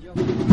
millones.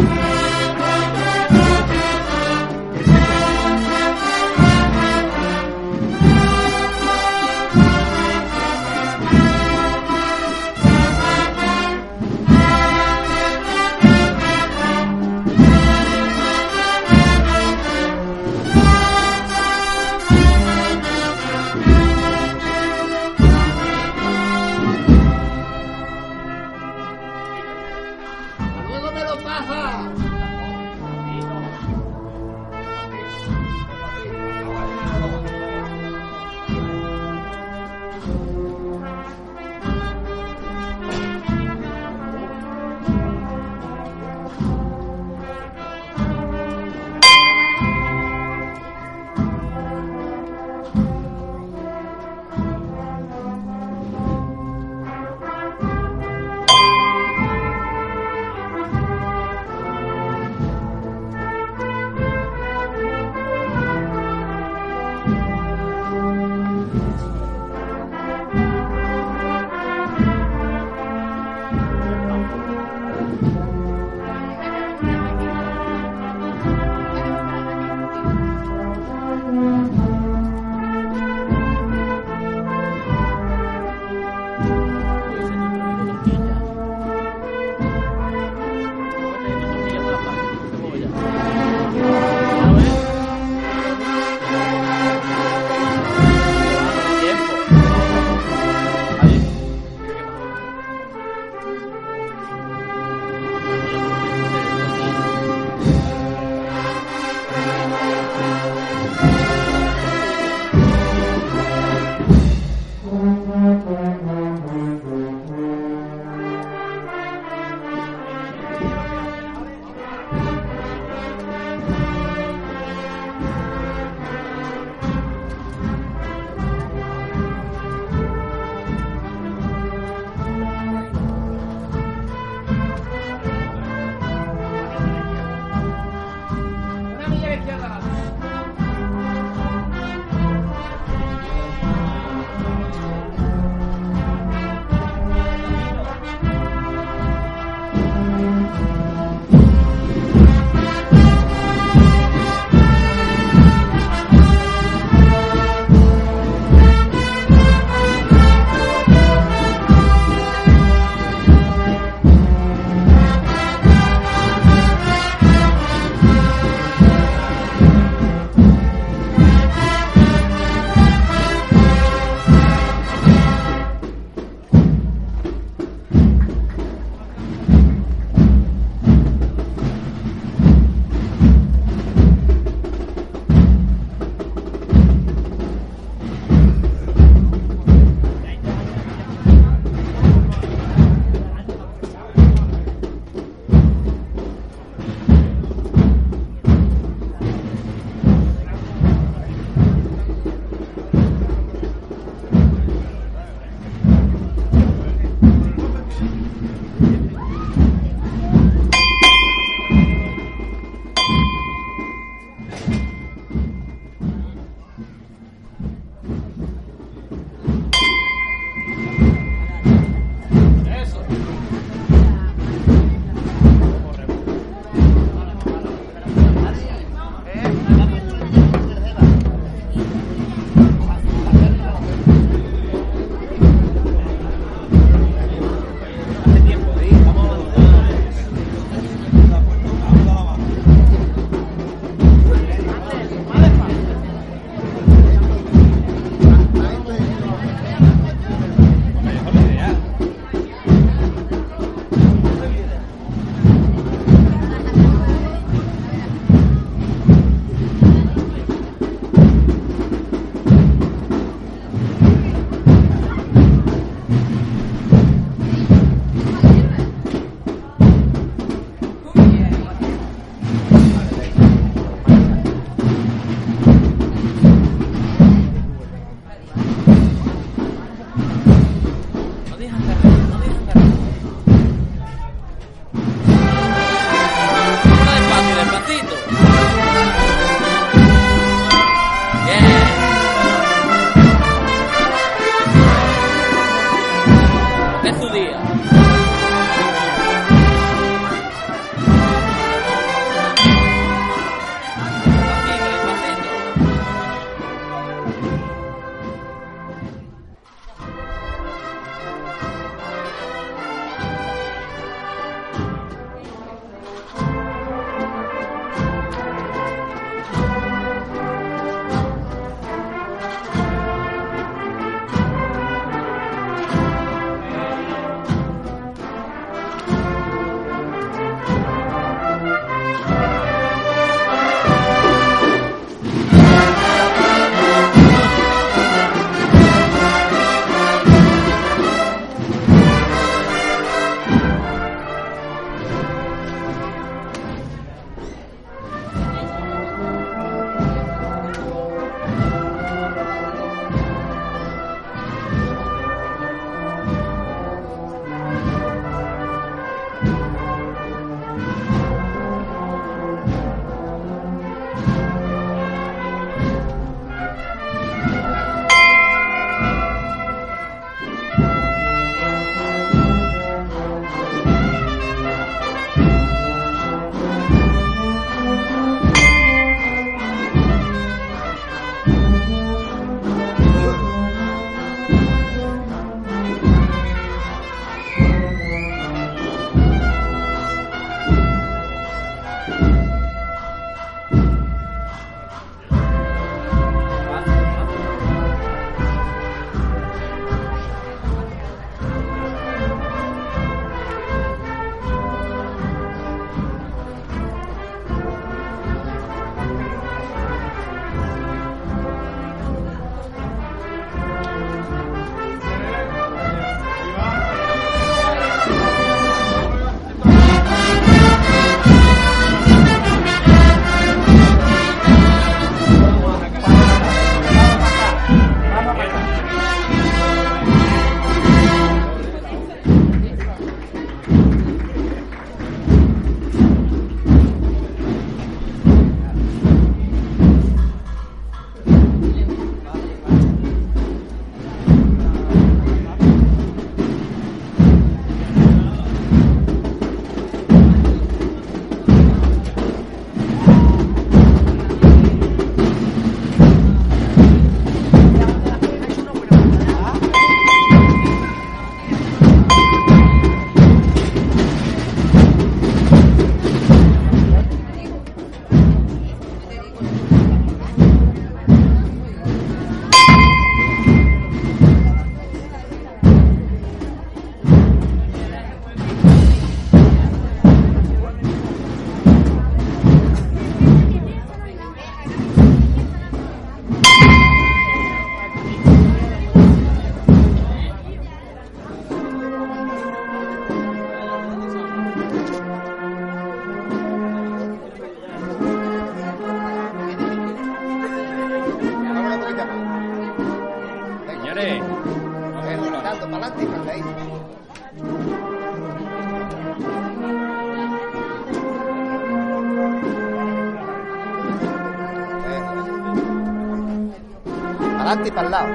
Para el lado.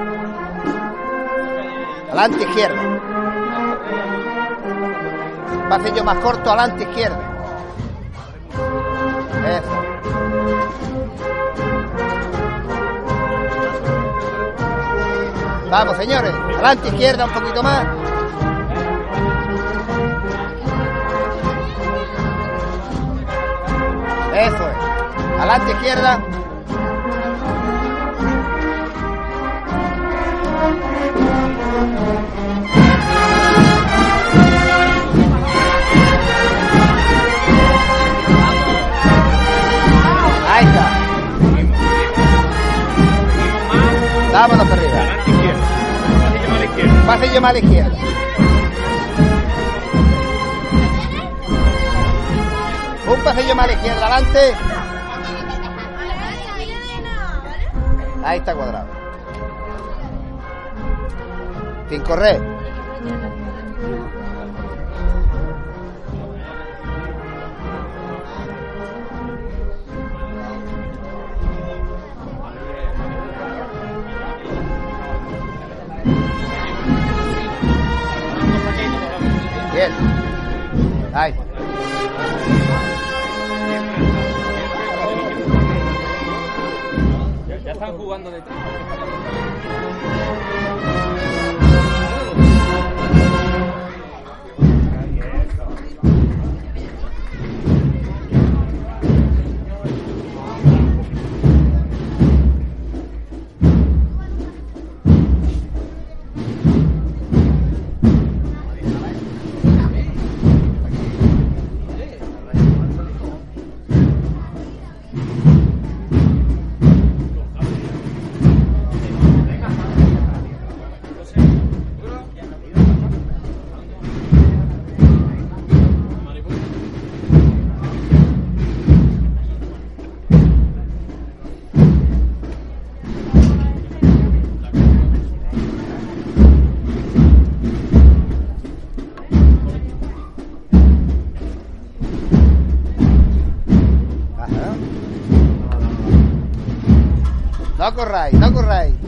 Adelante izquierda. Pasillo más corto, adelante izquierda. Eso. Vamos, señores. Adelante izquierda un poquito más. Eso es. Adelante izquierda. Vámonos arriba. Pasillo más a la izquierda. Pasillo más a la izquierda. Un pasillo más a la izquierda, adelante. Ahí está cuadrado. Sin correr. Ya están jugando detrás. Corráis, no corráis.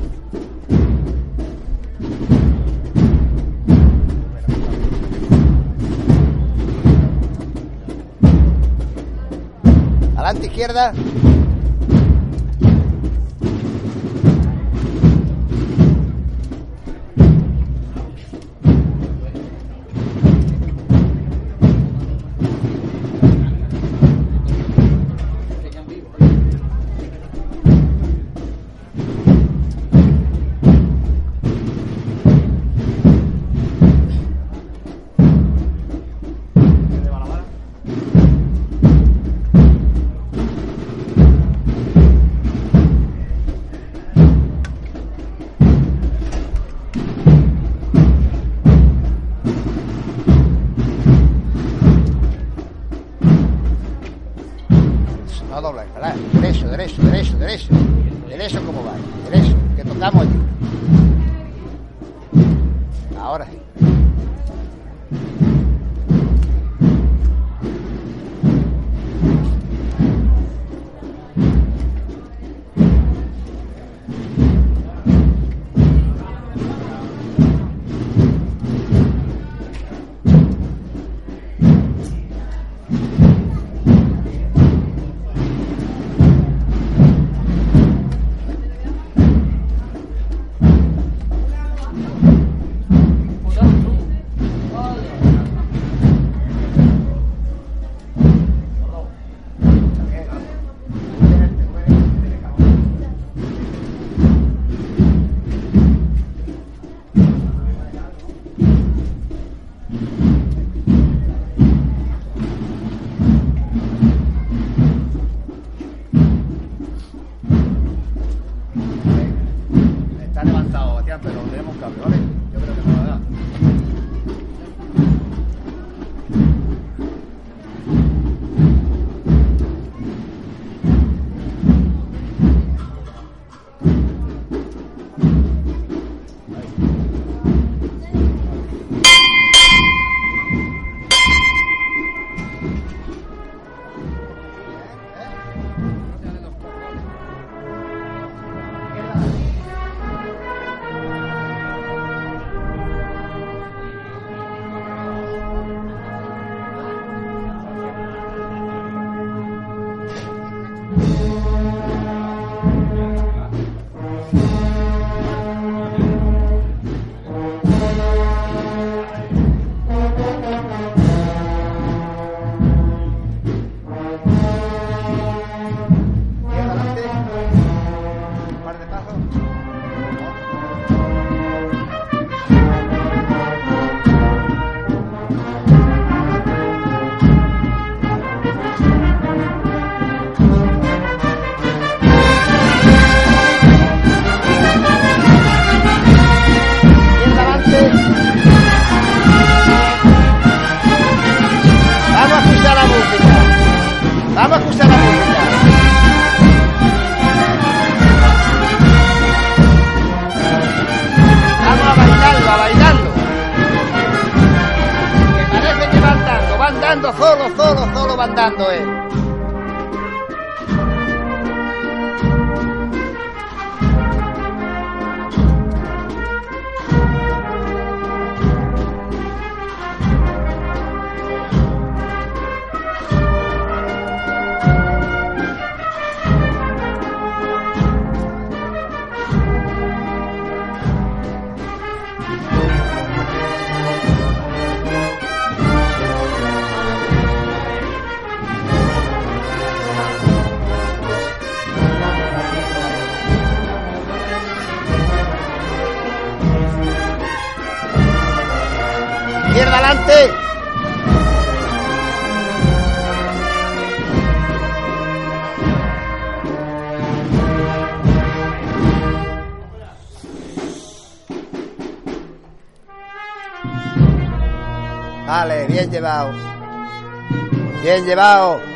Bien llevado.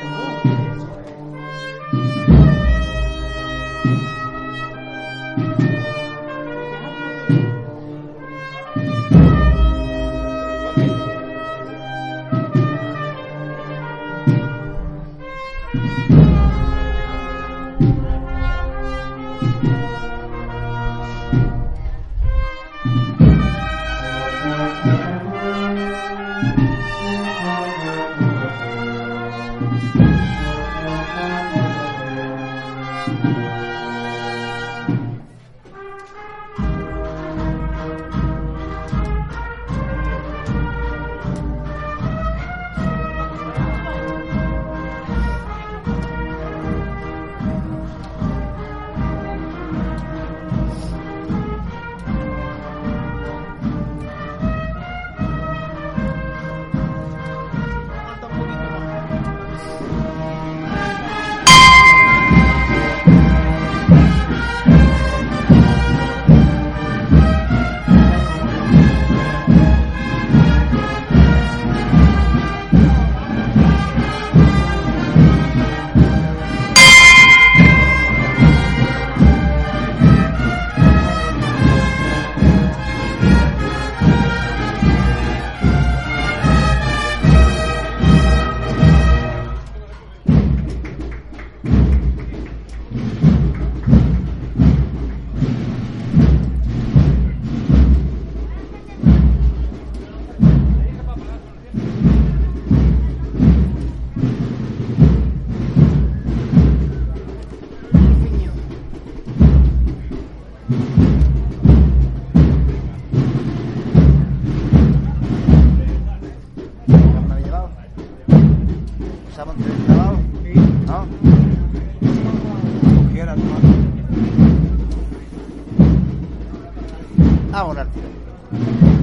Vámonos al.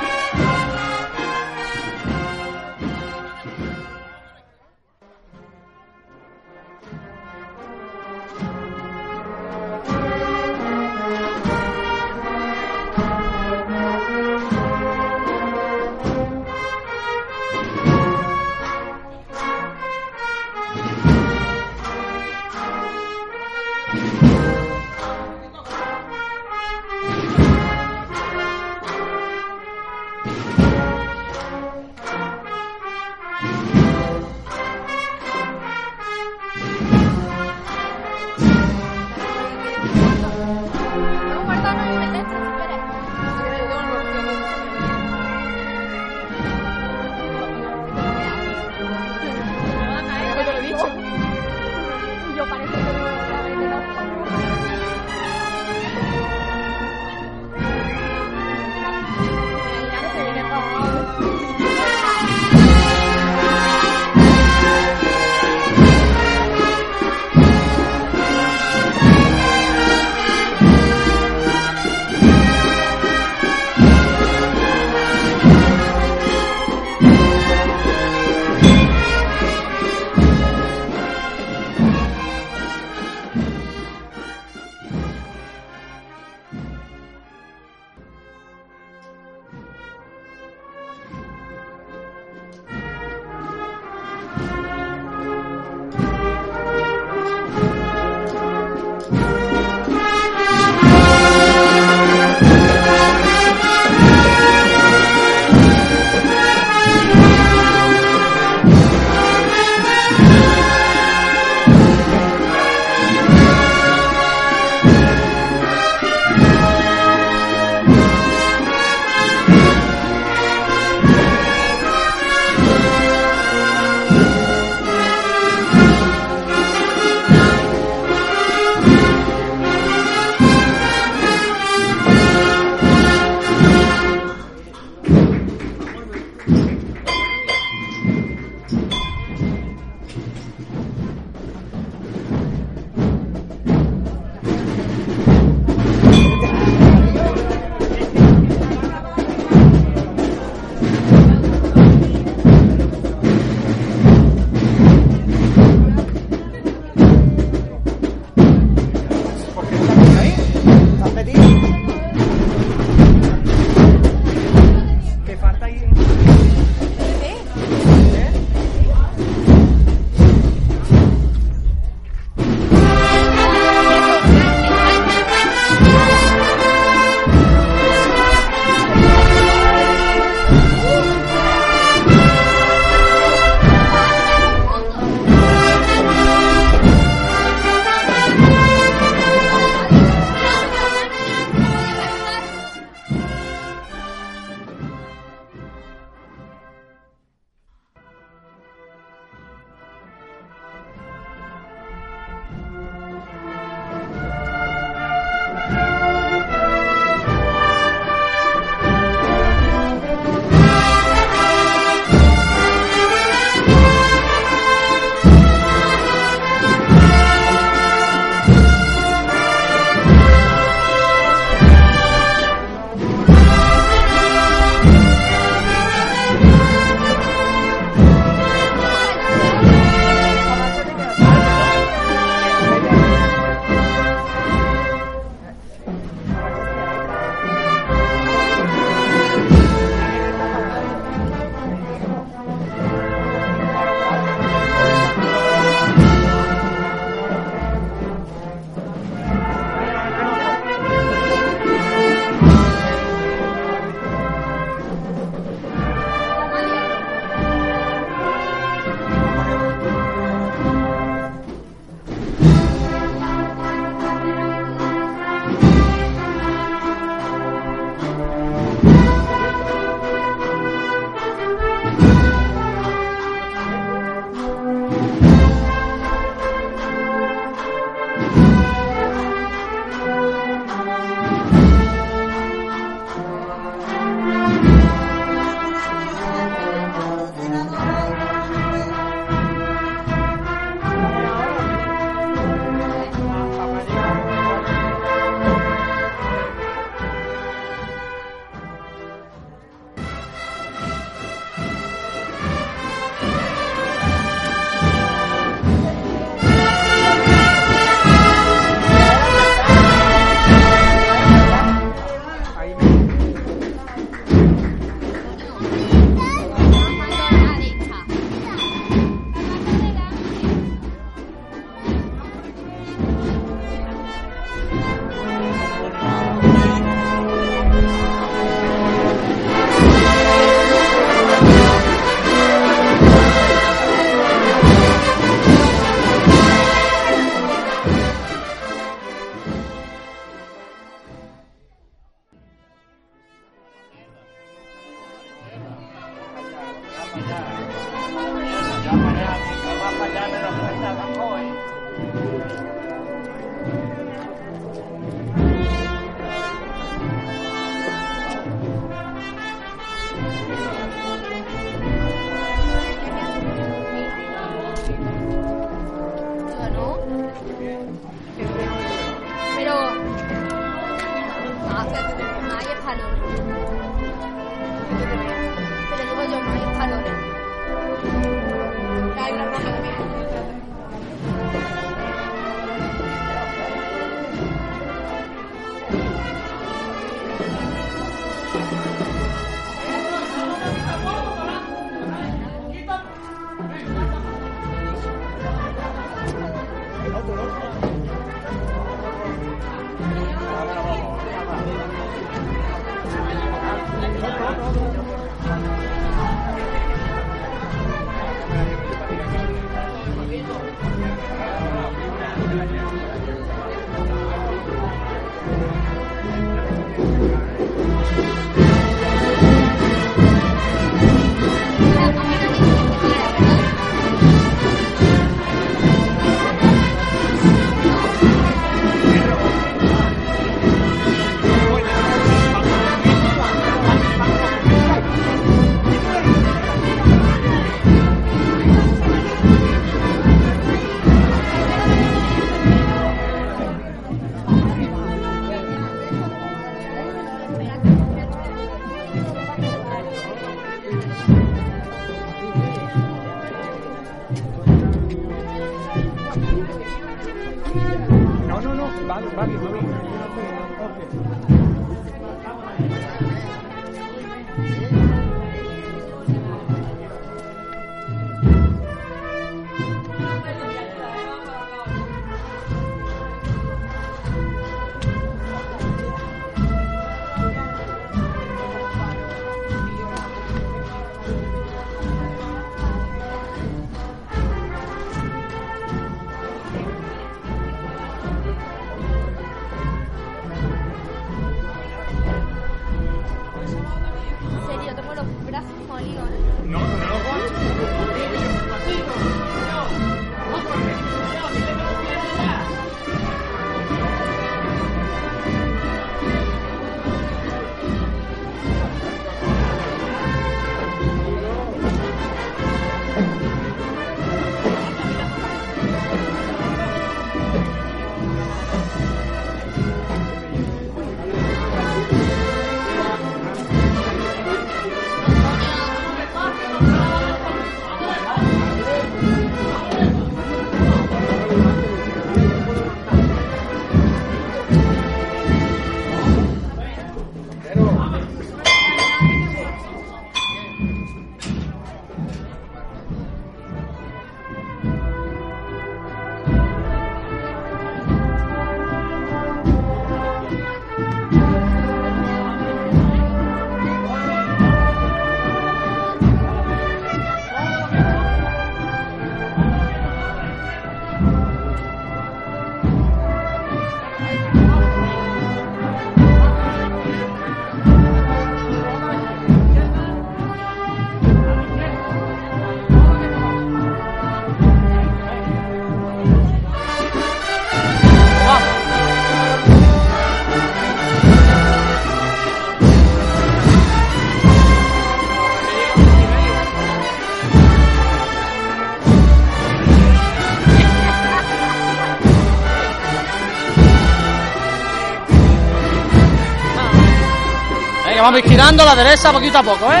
Venga, vamos girando a la derecha poquito a poco, ¿eh?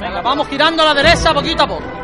Venga, vamos girando a la derecha poquito a poco.